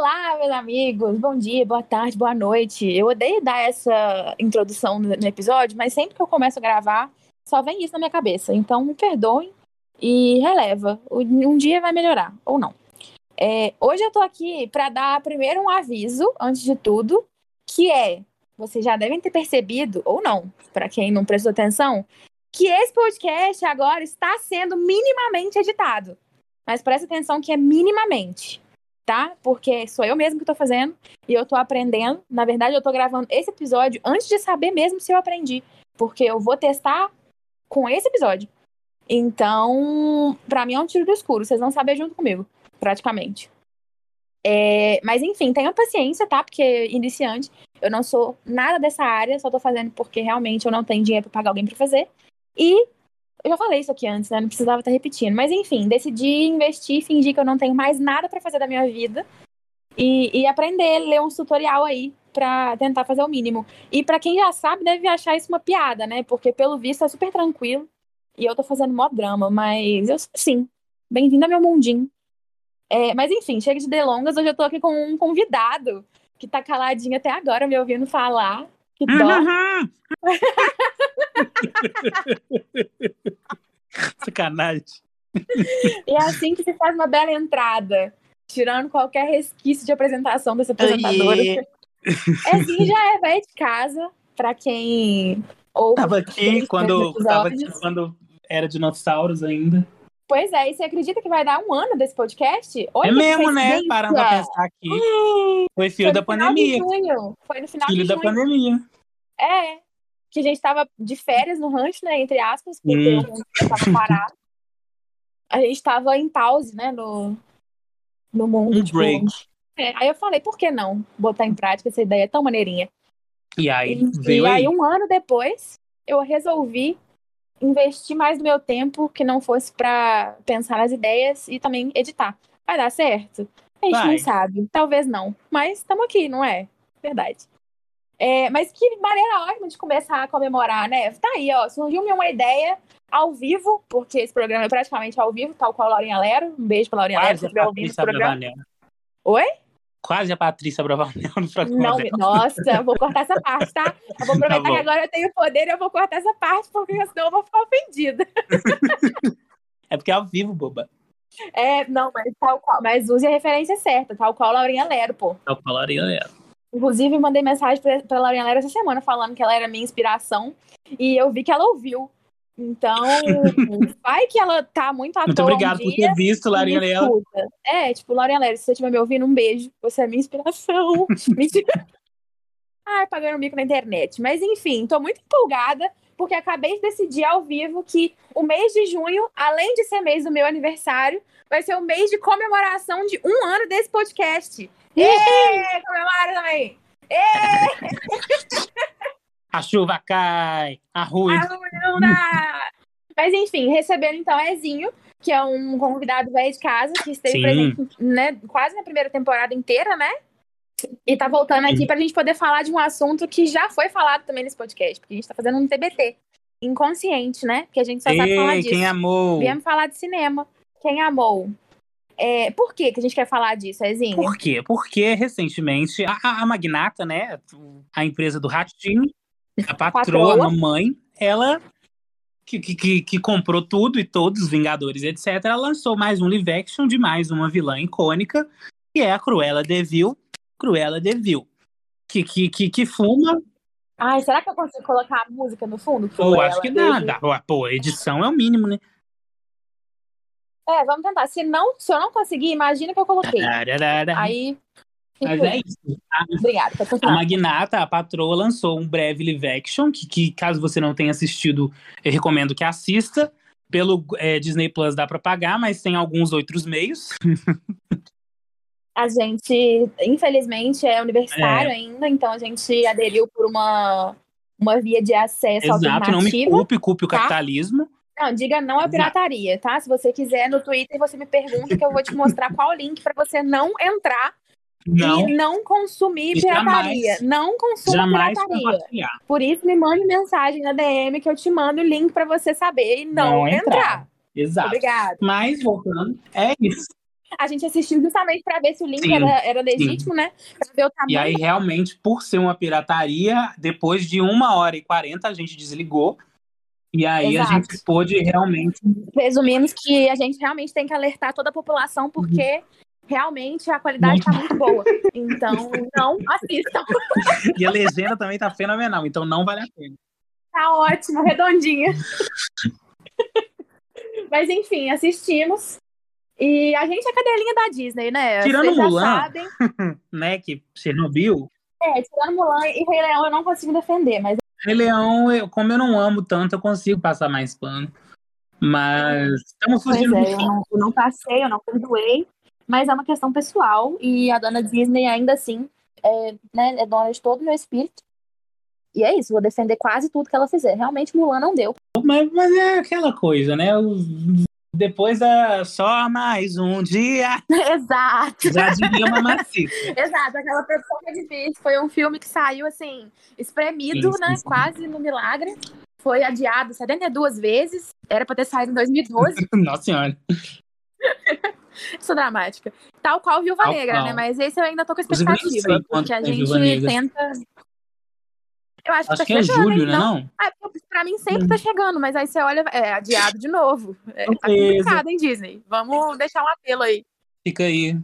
Olá, meus amigos. Bom dia, boa tarde, boa noite. Eu odeio dar essa introdução no episódio, mas sempre que eu começo a gravar, só vem isso na minha cabeça. Então, me perdoem e releva. Um dia vai melhorar, ou não. É, hoje eu tô aqui para dar primeiro um aviso, antes de tudo, que é: vocês já devem ter percebido, ou não, para quem não prestou atenção, que esse podcast agora está sendo minimamente editado. Mas presta atenção que é minimamente tá? Porque sou eu mesmo que tô fazendo e eu tô aprendendo. Na verdade, eu tô gravando esse episódio antes de saber mesmo se eu aprendi, porque eu vou testar com esse episódio. Então, para mim é um tiro do escuro, vocês vão saber junto comigo, praticamente. É, mas enfim, tenham paciência, tá? Porque iniciante, eu não sou nada dessa área, só tô fazendo porque realmente eu não tenho dinheiro pra pagar alguém pra fazer. E eu já falei isso aqui antes, né? Não precisava estar repetindo. Mas enfim, decidi investir, fingir que eu não tenho mais nada para fazer da minha vida e, e aprender, ler um tutorial aí para tentar fazer o mínimo. E para quem já sabe, deve achar isso uma piada, né? Porque pelo visto é super tranquilo e eu tô fazendo mó drama, mas eu sim. Bem-vindo ao meu mundinho. É, mas enfim, chega de delongas, hoje eu tô aqui com um convidado que tá caladinho até agora, me ouvindo falar. Que dó. Uhum. Sacanagem. E é assim que se faz uma bela entrada, tirando qualquer resquício de apresentação dessa apresentadora. É assim, já é velho de casa, pra quem ouve. Tava aqui quando, tava aqui quando era dinossauros ainda. Pois é, e você acredita que vai dar um ano desse podcast? Olha é mesmo, né? Parando pra pensar aqui. Foi filho Foi da pandemia. Foi no final filho de da pandemia. É, que a gente tava de férias no rancho, né? Entre aspas, porque hum. o tava parado. A gente tava em pause, né? No, no mundo. Um tipo, break. É, aí eu falei, por que não botar em prática essa ideia tão maneirinha? E aí, e, veio e aí, aí, um ano depois, eu resolvi investir mais do meu tempo que não fosse para pensar nas ideias e também editar. Vai dar certo? A gente Vai. não sabe. Talvez não. Mas estamos aqui, não é? Verdade. É, mas que maneira ótima de começar a comemorar, né? Tá aí, ó. Surgiu-me uma ideia ao vivo, porque esse programa é praticamente ao vivo, tal qual a Laurinha Lero. Um beijo pra Laurinha Lero, se estiver ouvindo esse programa. Oi? Quase a Patrícia Bravanel no programa. Não, dela. nossa, eu vou cortar essa parte, tá? Eu vou aproveitar tá que agora eu tenho poder e eu vou cortar essa parte, porque senão eu vou ficar ofendida. é porque é ao vivo, boba. É, não, mas tal qual. Mas use a referência certa, tal qual a Laurinha Lero, pô. Tal qual a Laurinha Lero. Inclusive, mandei mensagem pra, pra Laurinha Lera essa semana falando que ela era minha inspiração. E eu vi que ela ouviu. Então, vai que ela tá muito à Muito obrigado um por ter visto, Laurinha Lera. É, tipo, Laurinha Lera, se você estiver me ouvindo, um beijo. Você é minha inspiração. Mentira. Ai, pagando mico na internet. Mas enfim, tô muito empolgada, porque acabei de decidir ao vivo que o mês de junho, além de ser mês do meu aniversário, vai ser o mês de comemoração de um ano desse podcast. Ê, comemora também! Ê! A chuva cai, a rua. não dá! Mas enfim, recebendo então Ezinho, que é um convidado velho de casa, que esteve Sim. presente né, quase na primeira temporada inteira, né? E tá voltando aqui pra gente poder falar de um assunto que já foi falado também nesse podcast, porque a gente tá fazendo um TBT inconsciente, né? Que a gente só Ei, sabe falar disso. Quem amou? Viemos falar de cinema. Quem amou? É, por que, que a gente quer falar disso, Ezinho? Por quê? Porque recentemente a, a magnata, né, a empresa do Ratinho, a patroa, a mamãe, ela que, que, que, comprou tudo e todos os Vingadores, etc., ela lançou mais um live action de mais uma vilã icônica, que é a Cruella de Vil, Cruella de Vil, que, que, que, que fuma... Ai, será que eu consigo colocar a música no fundo? Pô, acho que dá, dá. Pô, edição é o mínimo, né? É, vamos tentar. Se, não, se eu não conseguir, imagina que eu coloquei. Aí. Mas é isso. A, Obrigada. A Magnata, a patroa, lançou um breve live action, que, que caso você não tenha assistido, eu recomendo que assista. Pelo é, Disney Plus dá para pagar, mas tem alguns outros meios. a gente, infelizmente, é universitário é. ainda, então a gente aderiu por uma, uma via de acesso Exato, alternativa. não me culpe, culpe o tá? capitalismo. Não, diga não à pirataria, tá? Se você quiser no Twitter, você me pergunta que eu vou te mostrar qual link para você não entrar não. e não consumir pirataria. Jamais, não consuma pirataria. Por isso, me mande mensagem na DM que eu te mando o link para você saber e não, não entrar. entrar. Exato. Obrigada. Mas, voltando, é isso. A gente assistiu justamente para ver se o link sim, era, era legítimo, sim. né? Pra ver o tamanho. E aí, realmente, por ser uma pirataria, depois de uma hora e quarenta, a gente desligou. E aí Exato. a gente pôde realmente. Presumimos que a gente realmente tem que alertar toda a população, porque uhum. realmente a qualidade está muito boa. Então, não assistam. e a legenda também tá fenomenal, então não vale a pena. Tá ótimo, redondinha. Mas enfim, assistimos. E a gente é cadelinha da Disney, né? Tirando Vocês Mulan, né, que Chernobyl. É, tirando Mulan e Rei Leão eu não consigo defender, mas... Rei Leão, eu, como eu não amo tanto, eu consigo passar mais pano. Mas estamos fugindo é, eu não, eu não passei, eu não perdoei, mas é uma questão pessoal e a dona Disney ainda assim é, né, é dona de todo o meu espírito. E é isso, vou defender quase tudo que ela fizer. Realmente, Mulan não deu. Mas, mas é aquela coisa, né? Depois é só mais um dia. Exato. Já diria uma macita. Exato, aquela pessoa que é difícil. Foi um filme que saiu, assim, espremido, sim, né? Sim. Quase no milagre. Foi adiado 72 vezes. Era pra ter saído em 2012. Nossa senhora. Sou dramática. Tal qual Viúva Tal Negra, qual. né? Mas esse eu ainda tô com expectativa. Porque a gente tenta. Eu acho, acho que, tá que chegando, é julho, né? Não? Ah, pra mim sempre tá chegando, mas aí você olha, é adiado de novo. É, tá complicado, hein, Disney? Vamos deixar um apelo aí. Fica aí.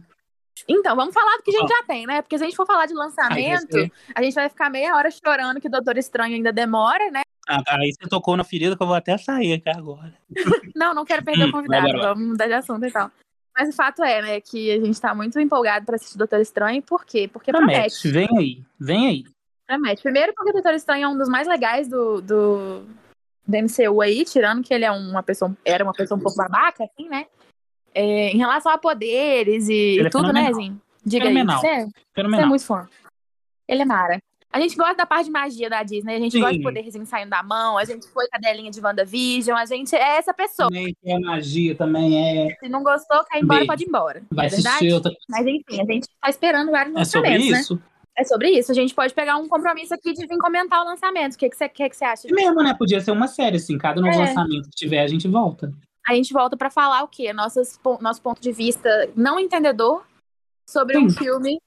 Então, vamos falar do que a gente já tem, né? Porque se a gente for falar de lançamento, Ai, a gente vai ficar meia hora chorando que Doutor Estranho ainda demora, né? Ah, aí você tocou na ferida que eu vou até sair aqui agora. não, não quero perder o convidado, vamos mudar de assunto e tal. Mas o fato é, né, que a gente tá muito empolgado pra assistir Doutor Estranho, por quê? Porque promete. promete. Vem aí, vem aí. Promete. Primeiro porque o Doutor Estranho é um dos mais legais do, do, do MCU aí, tirando que ele é uma pessoa, era uma pessoa um pouco babaca, assim, né? É, em relação a poderes e, e é tudo, né, Zinho? Diga fenomenal. aí. Você, fenomenal. você é muito fã. Ele é mara. A gente gosta da parte de magia da Disney, a gente Sim. gosta de poderzinho saindo da mão, a gente foi cadelinha de WandaVision, a gente é essa pessoa. Também é magia, também é. Se não gostou, cai embora, Beijo. pode ir embora. Vai é assistir outra... Mas enfim, a gente tá esperando vários é lançamentos, sobre isso? Né? É sobre isso. A gente pode pegar um compromisso aqui de vir comentar o lançamento. O que, que, você, que, que você acha? É mesmo, né? Podia ser uma série, assim. Cada novo é. lançamento que tiver, a gente volta. A gente volta para falar o quê? Nossas, nosso ponto de vista não entendedor sobre Sim. um filme.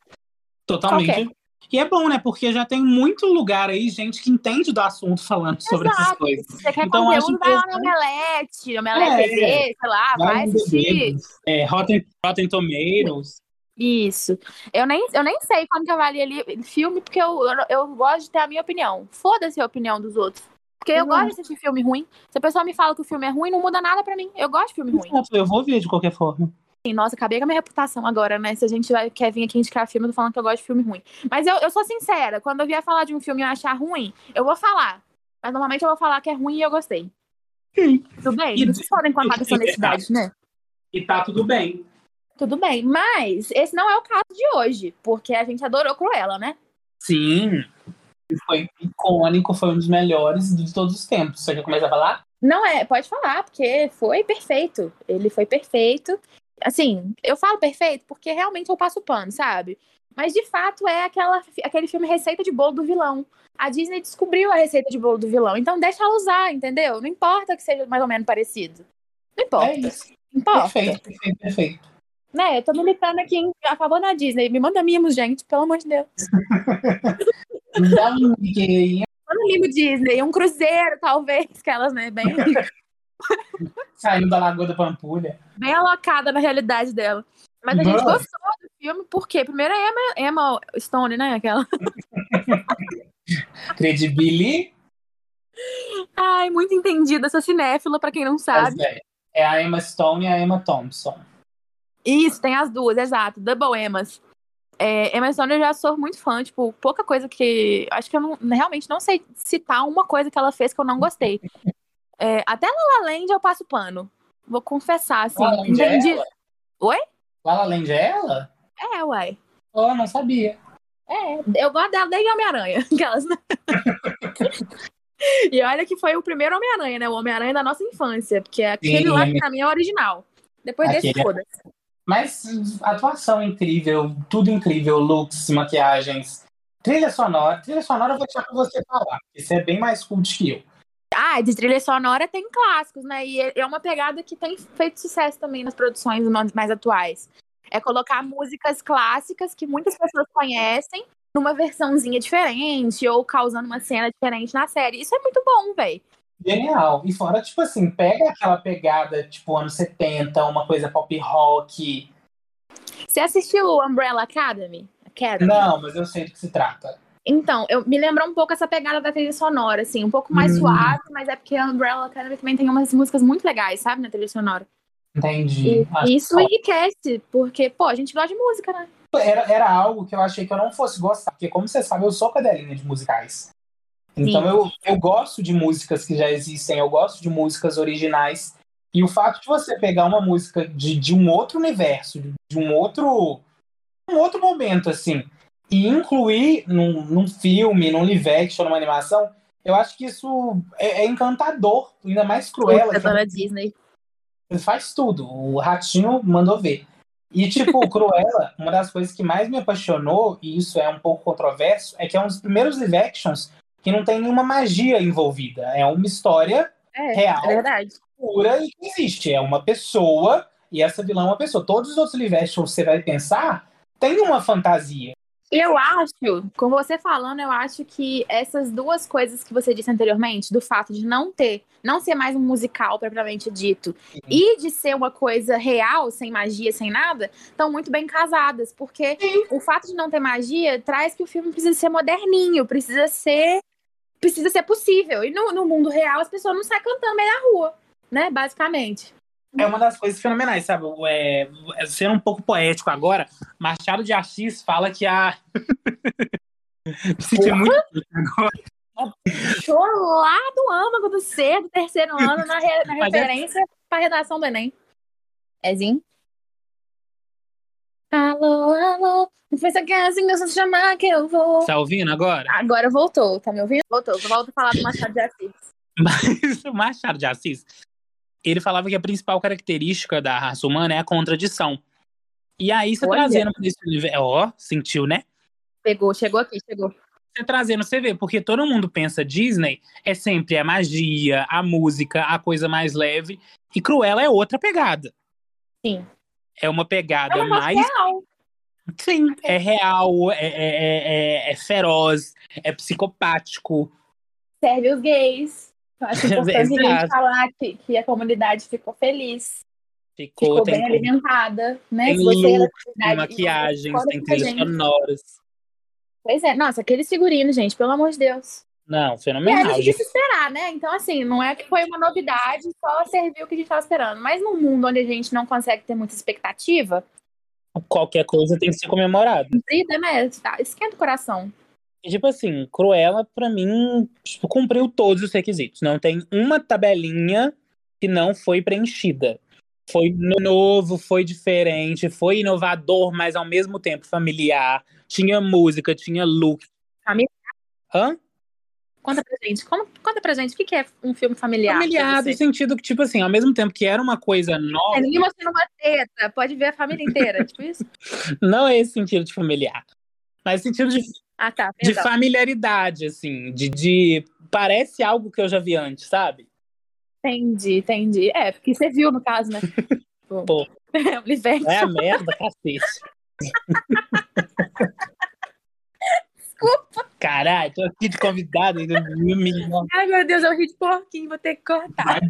Totalmente. Qualquer. E é bom, né? Porque já tem muito lugar aí, gente que entende do assunto falando sobre Exato. essas coisas. Se você quer então, conteúdo, vai lá no Omelete, Omelete é, TV, sei lá, vai, vai assistir. É, Rotten, Rotten Tomatoes. Isso. Eu nem, eu nem sei como que avalia ali filme, porque eu, eu, eu gosto de ter a minha opinião. Foda-se a opinião dos outros. Porque eu uhum. gosto de assistir filme ruim. Se a pessoa me fala que o filme é ruim, não muda nada pra mim. Eu gosto de filme ruim. Eu vou ver de qualquer forma. Nossa, acabei com a minha reputação agora, né? Se a gente vai, quer vir aqui indicar filme, eu tô falando que eu gosto de filme ruim. Mas eu, eu sou sincera, quando eu vier falar de um filme e eu achar ruim, eu vou falar. Mas normalmente eu vou falar que é ruim e eu gostei. Sim. Tudo bem? E, Vocês podem contar com essa honestidade, né? E tá tudo bem. Tudo bem, mas esse não é o caso de hoje, porque a gente adorou Cruella, né? Sim, foi icônico, foi um dos melhores de todos os tempos. Você quer começar a falar? Não é, pode falar, porque foi perfeito. Ele foi perfeito. Assim, eu falo perfeito porque realmente eu passo pano, sabe? Mas de fato é aquela, aquele filme Receita de Bolo do Vilão. A Disney descobriu a receita de bolo do vilão, então deixa ela usar, entendeu? Não importa que seja mais ou menos parecido. Não importa. É isso. Não importa. Perfeito, perfeito, perfeito. Né, eu tô militando aqui em, a favor da Disney. Me manda mimos, gente, pelo amor de Deus. Dá um aí. Manda mimo Disney, um cruzeiro, talvez, que elas, né, bem... Saindo da Lagoa da Pampulha. Bem alocada na realidade dela. Mas a gente gostou do filme, porque primeiro é Emma, Emma Stone, né, aquela... Credibility. Ai, muito entendida essa cinéfila, pra quem não sabe. É, é a Emma Stone e a Emma Thompson. Isso, tem as duas, exato. Double Emmas. É, eu já sou muito fã, tipo, pouca coisa que. Acho que eu não, realmente não sei citar uma coisa que ela fez que eu não gostei. É, até La La Land eu passo pano. Vou confessar, assim. La Land é ela? Oi? La La Land é ela? É, uai. Oh, não sabia. É, eu gosto dela desde Homem-Aranha. Aquelas... Né? e olha que foi o primeiro Homem-Aranha, né? O Homem-Aranha da nossa infância. Porque aquele Sim, lá que pra mim é original. Depois aquele... desse, foda-se. Mas atuação incrível, tudo incrível, looks, maquiagens. Trilha sonora. Trilha sonora eu vou deixar pra você falar. Isso é bem mais cult que eu. Ah, de trilha sonora tem clássicos, né? E é uma pegada que tem feito sucesso também nas produções mais atuais. É colocar músicas clássicas que muitas pessoas conhecem numa versãozinha diferente ou causando uma cena diferente na série. Isso é muito bom, velho. Genial. E fora, tipo assim, pega aquela pegada, tipo, anos 70, uma coisa pop rock. Você assistiu Umbrella Academy? Academy? Não, mas eu sei do que se trata. Então, eu me lembrou um pouco essa pegada da trilha sonora, assim, um pouco mais hum. suave, mas é porque a Umbrella Academy também tem umas músicas muito legais, sabe, na trilha sonora. Entendi. E isso enriquece, porque, pô, a gente gosta de música, né? Era, era algo que eu achei que eu não fosse gostar, porque, como você sabe, eu sou cadelinha de musicais. Então eu, eu gosto de músicas que já existem, eu gosto de músicas originais. E o fato de você pegar uma música de, de um outro universo, de um outro, um outro momento, assim, e incluir num, num filme, num live action, numa animação, eu acho que isso é, é encantador, ainda mais cruel. Puta, é Disney. Faz tudo. O Ratinho mandou ver. E, tipo, Cruella, uma das coisas que mais me apaixonou, e isso é um pouco controverso, é que é um dos primeiros live actions que não tem nenhuma magia envolvida. É uma história é, real, é verdade. pura e que existe. É uma pessoa, e essa vilã é uma pessoa. Todos os outros live actions você vai pensar, tem uma fantasia. Eu acho, com você falando, eu acho que essas duas coisas que você disse anteriormente, do fato de não ter, não ser mais um musical propriamente dito, e de ser uma coisa real, sem magia, sem nada, estão muito bem casadas, porque o fato de não ter magia traz que o filme precisa ser moderninho, precisa ser precisa ser possível. E no, no mundo real as pessoas não saem cantando meio da rua, né, basicamente é uma das coisas fenomenais, sabe? É, é, sendo um pouco poético agora, Machado de Assis fala que a. Me senti muito agora. lá do âmago do ser do terceiro ano na, re, na é referência é... para a redação do Enem. Ezinho? Alô, alô, não foi essa assim que eu chamar que eu vou. Tá ouvindo agora? Agora voltou, tá me ouvindo? Voltou, volto a falar do Machado de Assis. Mas o Machado de Assis, ele falava que a principal característica da raça humana é a contradição. E aí, você Olha. trazendo para esse universo. Ó, sentiu, né? Pegou, chegou aqui, chegou. Você trazendo, você vê, porque todo mundo pensa Disney é sempre a magia, a música, a coisa mais leve. E Cruella é outra pegada. Sim. É uma pegada é mais. Real. Sim, é real, é, é, é, é feroz, é psicopático. Serve os gays. Acho importante a gente falar que, que a comunidade ficou feliz. Ficou, ficou bem alimentada, né? Tem look, tem maquiagens, tem trilhas sonoras. Pois é, nossa, aquele figurino, gente, pelo amor de Deus. Não, fenomenal. E a gente esperar, né? Então, assim, não é que foi uma novidade, só serviu o que a gente estava esperando. Mas num mundo onde a gente não consegue ter muita expectativa. Qualquer coisa tem que ser comemorada. Vida, né? Tá, esquenta o coração. Tipo assim, Cruella, pra mim, tipo, cumpriu todos os requisitos. Não tem uma tabelinha que não foi preenchida. Foi novo, foi diferente, foi inovador, mas ao mesmo tempo familiar. Tinha música, tinha look. Familiar? Hã? Conta pra gente, conta pra gente, o que é um filme familiar? Familiar, no sentido que, tipo assim, ao mesmo tempo que era uma coisa nova. É, ninguém mostrando uma teta, pode ver a família inteira, tipo isso? Não é esse sentido de familiar. Mas sentido de ah, tá. De familiaridade, assim, de, de. Parece algo que eu já vi antes, sabe? Entendi, entendi. É, porque você viu no caso, né? Pô. É, É a merda, cacete. Desculpa. Caralho, tô aqui de convidado ainda. Ai, meu Deus, eu ri de porquinho, vou ter que cortar.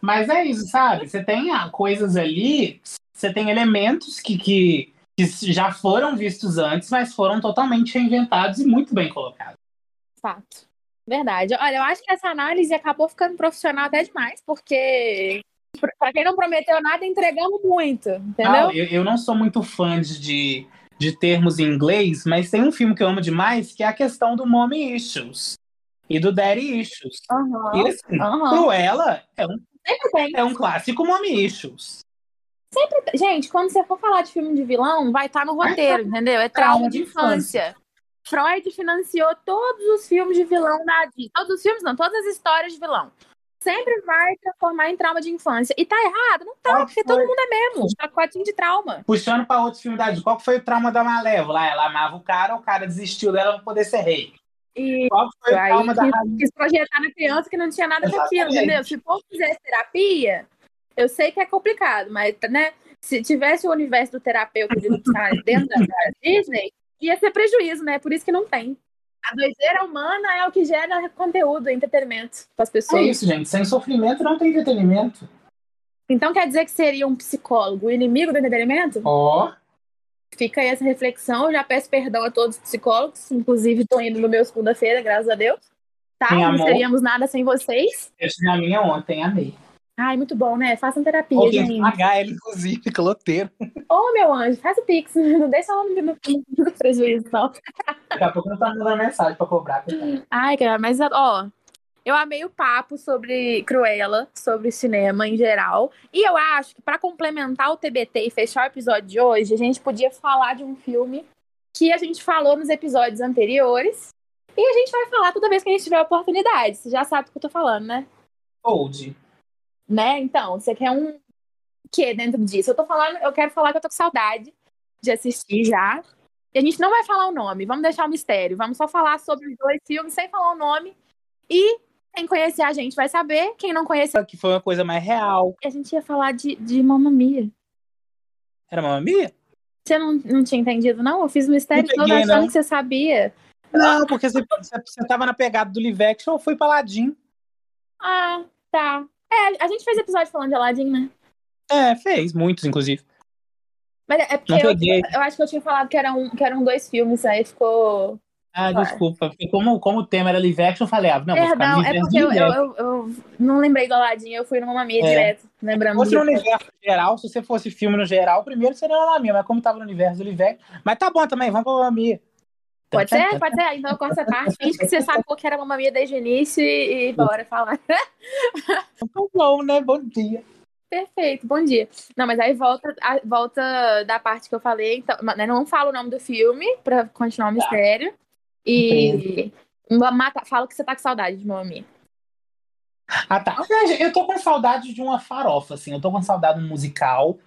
Mas é isso, sabe? Você tem coisas ali, você tem elementos que, que que já foram vistos antes, mas foram totalmente reinventados e muito bem colocados. Fato. Verdade. Olha, eu acho que essa análise acabou ficando profissional até demais, porque para quem não prometeu nada, entregamos muito, entendeu? Ah, eu, eu, não sou muito fã de, de termos em inglês, mas tem um filme que eu amo demais, que é a questão do Mommy Issues e do Daddy Issues. Uhum, e assim, uhum. Cruella é um, é um clássico Mommy Issues. Sempre. Gente, quando você for falar de filme de vilão, vai estar tá no roteiro, entendeu? É trauma de infância. Freud financiou todos os filmes de vilão da Disney. Todos os filmes, não, todas as histórias de vilão. Sempre vai transformar em trauma de infância. E tá errado? Não tá, porque foi? todo mundo é mesmo. Pacotinho de trauma. Puxando pra outros filmes da Disney. Qual foi o trauma da Malévola? Ela amava o cara, o cara desistiu dela pra poder ser rei. E Qual foi o trauma da quis projetar na criança que não tinha nada com aquilo, entendeu? Se o povo fizesse terapia, eu sei que é complicado, mas, né? se tivesse o universo do terapeuta de dentro da Disney, ia ser prejuízo, né? Por isso que não tem. A doideira humana é o que gera conteúdo, entretenimento para as pessoas. É isso, gente. Sem sofrimento não tem entretenimento. Então quer dizer que seria um psicólogo o inimigo do entretenimento? Ó. Oh. Fica aí essa reflexão. Eu já peço perdão a todos os psicólogos. Inclusive, estou indo no meu segunda-feira, graças a Deus. Tá? Sim, não seríamos nada sem vocês. Eu tive a minha ontem, amei. Ai, muito bom, né? Façam terapia, Ou gente. pagar ele, inclusive, caloteiro. Ô, meu anjo, faz o pix. Não deixa o nome no prejuízo, não. Daqui a pouco não tá mandando mensagem pra cobrar. Ai, cara, mas, ó, eu amei o papo sobre Cruella, sobre cinema em geral. E eu acho que para complementar o TBT e fechar o episódio de hoje, a gente podia falar de um filme que a gente falou nos episódios anteriores. E a gente vai falar toda vez que a gente tiver oportunidade. Você já sabe o que eu tô falando, né? Old né? Então, você quer um que dentro disso? Eu tô falando, eu quero falar que eu tô com saudade de assistir já. E a gente não vai falar o nome, vamos deixar o mistério. Vamos só falar sobre os dois filmes sem falar o nome. E quem conhecer a gente vai saber, quem não conhecer. Que foi uma coisa mais real. A gente ia falar de, de Mamma Mia. Era Mamma Mia? Você não, não tinha entendido, não? Eu fiz o mistério peguei, todo achando não. que você sabia. Não, porque você, você tava na pegada do live action ou foi pra Aladdin. Ah, tá. É, a gente fez episódio falando de Aladdin, né? É, fez, muitos, inclusive. Mas é porque eu, eu, acho que eu tinha falado que eram, que eram dois filmes, aí ficou. Ah, desculpa. Porque como, como o tema era live action, eu falei, ah, não, Perdão, ficar é porque eu, eu, eu, não lembrei do Aladdin, eu fui numa Mamia é. direto, lembrando. Se fosse no universo geral, se você fosse filme no geral, primeiro seria na minha, mas como tava no universo do live Mas tá bom também, vamos pra Mamia. Pode ser? Pode ser. Então eu corto essa parte. Finge que você sacou que era uma mamia desde o início e, e bora falar. Tá bom, né? Bom dia. Perfeito, bom dia. Não, mas aí volta, volta da parte que eu falei. Então, né, não falo o nome do filme pra continuar o tá. mistério. E mata, fala que você tá com saudade de mamia. Ah, tá. Eu tô com saudade de uma farofa, assim. Eu tô com saudade de um musical.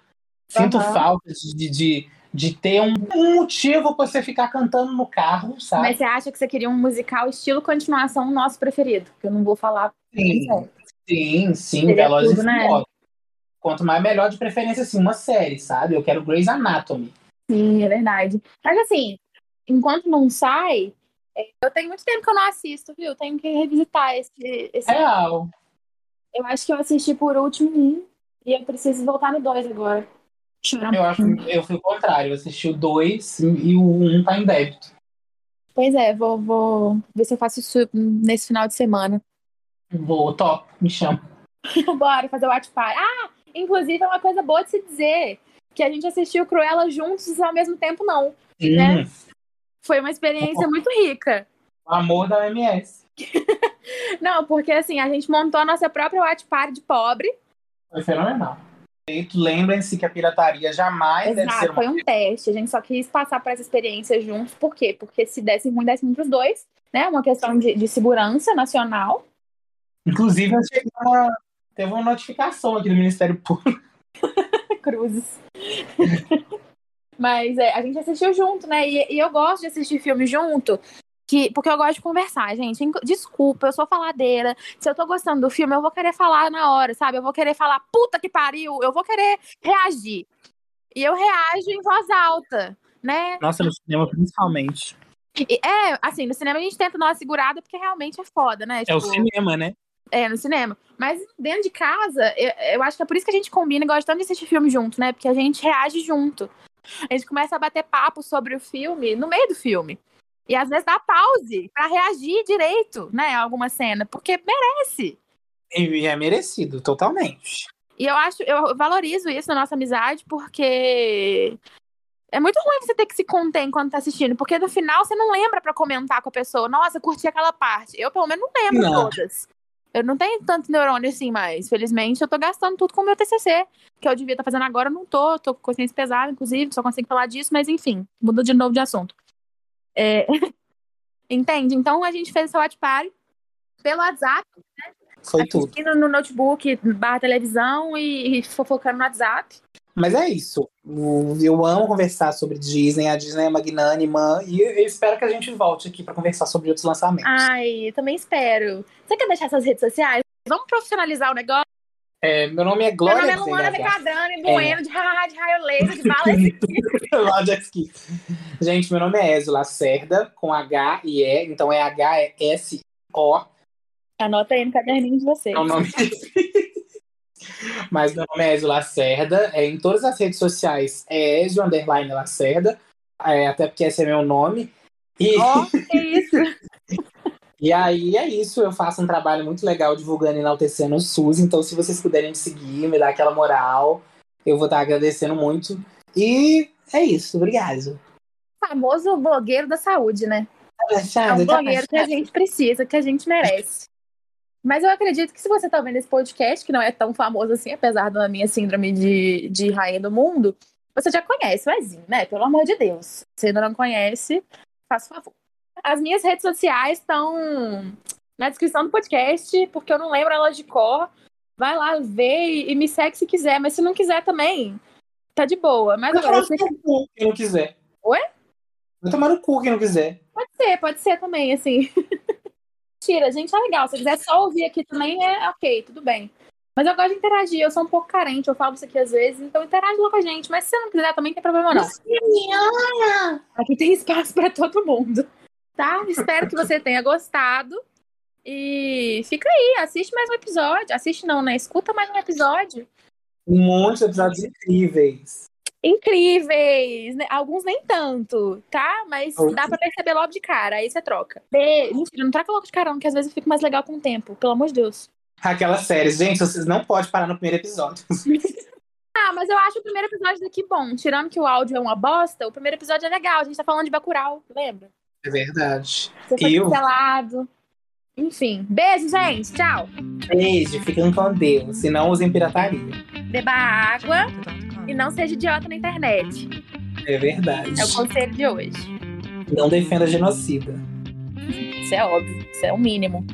Sinto uhum. falta de, de de ter um, um motivo pra você ficar cantando no carro, sabe? Mas você acha que você queria um musical estilo continuação nosso preferido? Que eu não vou falar. Sim, sim, sim, Velozes e né? Quanto mais melhor, de preferência, assim, uma série, sabe? Eu quero Grey's Anatomy. Sim, é verdade. Mas assim, enquanto não sai, é, eu tenho muito tempo que eu não assisto, viu? Tenho que revisitar esse. esse... Real. Eu acho que eu assisti por último um e eu preciso voltar no dois agora. Eu acho que eu fui o contrário. Eu assisti o 2 e o 1 um tá em débito. Pois é, vou, vou ver se eu faço isso nesse final de semana. Vou, top, me chama. Bora fazer o Watch Party. Ah, inclusive é uma coisa boa de se dizer que a gente assistiu Cruella juntos ao mesmo tempo, não. Hum. Né? Foi uma experiência oh. muito rica. O amor da MS. não, porque assim, a gente montou a nossa própria Watch Party de pobre. Foi fenomenal. Lembrem-se que a pirataria jamais Exato, deve ser uma... foi um teste. A gente só quis passar por essa experiência juntos. Por quê? Porque se desse ruim, desse ruim dois. Né? Uma questão de, de segurança nacional. Inclusive, uma... teve uma notificação aqui do Ministério Público. Cruzes. Mas é, a gente assistiu junto, né? E, e, eu gosto de assistir filme junto, que, porque eu gosto de conversar, gente. Desculpa, eu sou faladeira. Se eu tô gostando do filme, eu vou querer falar na hora, sabe? Eu vou querer falar, puta que pariu, eu vou querer reagir. E eu reajo em voz alta, né? Nossa, no cinema principalmente. É, assim, no cinema a gente tenta dar uma segurada porque realmente é foda, né? Tipo, é o tipo, cinema, né? É, no cinema. Mas dentro de casa, eu, eu acho que é por isso que a gente combina e gosta tanto de assistir filme junto, né? Porque a gente reage junto. A gente começa a bater papo sobre o filme no meio do filme. E às vezes dá pause para reagir direito, né, a alguma cena, porque merece. E é merecido, totalmente. E eu acho, eu valorizo isso na nossa amizade, porque é muito ruim você ter que se conter enquanto tá assistindo, porque no final você não lembra para comentar com a pessoa, nossa, curti aquela parte. Eu, pelo menos, não lembro não. todas. Eu não tenho tanto neurônio assim mais. Felizmente, eu tô gastando tudo com o meu TCC, que eu devia estar tá fazendo agora, eu não tô. Tô com consciência pesada, inclusive, só consigo falar disso, mas enfim, muda de novo de assunto. É... Entende? Então a gente fez essa watch party pelo WhatsApp, né? Foi tudo. no notebook, barra televisão e, e fofocando no WhatsApp. Mas é isso. Eu amo conversar sobre Disney. A Disney é magnânima. E eu espero que a gente volte aqui para conversar sobre outros lançamentos. Ai, também espero. Você quer deixar suas redes sociais? Vamos profissionalizar o negócio? É, meu nome é Glória Meu nome é Luana Vecadrani, Bueno, é. de de raio laser, de bala Gente, meu nome é Ezio Lacerda, com H e E, então é H-S-O. Anota aí no caderninho de vocês. É o nome Mas meu nome é Ezio Lacerda, é, em todas as redes sociais é Ezio Underline Lacerda, é, até porque esse é meu nome. E... Oh, que isso! E aí é isso, eu faço um trabalho muito legal divulgando e enaltecendo o SUS, então se vocês puderem me seguir, me dar aquela moral, eu vou estar agradecendo muito. E é isso, obrigado. Famoso blogueiro da saúde, né? é um blogueiro que a gente precisa, que a gente merece. Mas eu acredito que se você está vendo esse podcast, que não é tão famoso assim, apesar da minha síndrome de, de rainha do mundo, você já conhece o Ezinho, né? Pelo amor de Deus. Se ainda não conhece, faça favor. As minhas redes sociais estão na descrição do podcast, porque eu não lembro elas de cor. Vai lá ver e me segue se quiser, mas se não quiser também, tá de boa. Mas eu agora você cu quem não quiser. Oi? Vai tomar no cu quem não quiser. Pode ser, pode ser também, assim. Tira, gente, é legal. Se quiser só ouvir aqui também, é ok, tudo bem. Mas eu gosto de interagir, eu sou um pouco carente, eu falo isso aqui às vezes, então interage lá com a gente. Mas se você não quiser também, não tem problema não. Aqui tem espaço para todo mundo tá? Espero que você tenha gostado. E fica aí, assiste mais um episódio. Assiste não, né? Escuta mais um episódio. Um monte de episódios incríveis. Incríveis! Né? Alguns nem tanto, tá? Mas dá pra perceber logo de cara. Aí você troca. Be... Mentira, não troca logo de cara, não, que às vezes eu fico mais legal com o tempo. Pelo amor de Deus. Aquelas séries. Gente, vocês não podem parar no primeiro episódio. ah, mas eu acho o primeiro episódio daqui bom. Tirando que o áudio é uma bosta, o primeiro episódio é legal. A gente tá falando de Bacurau, lembra? É verdade. Você foi eu... cancelado. Enfim. Beijo, gente. Tchau. Beijo. Fiquem com Deus. Se não, usem pirataria. Beba água e não seja idiota na internet. É verdade. É o conselho de hoje. Não defenda genocida. Isso é óbvio. Isso é o mínimo.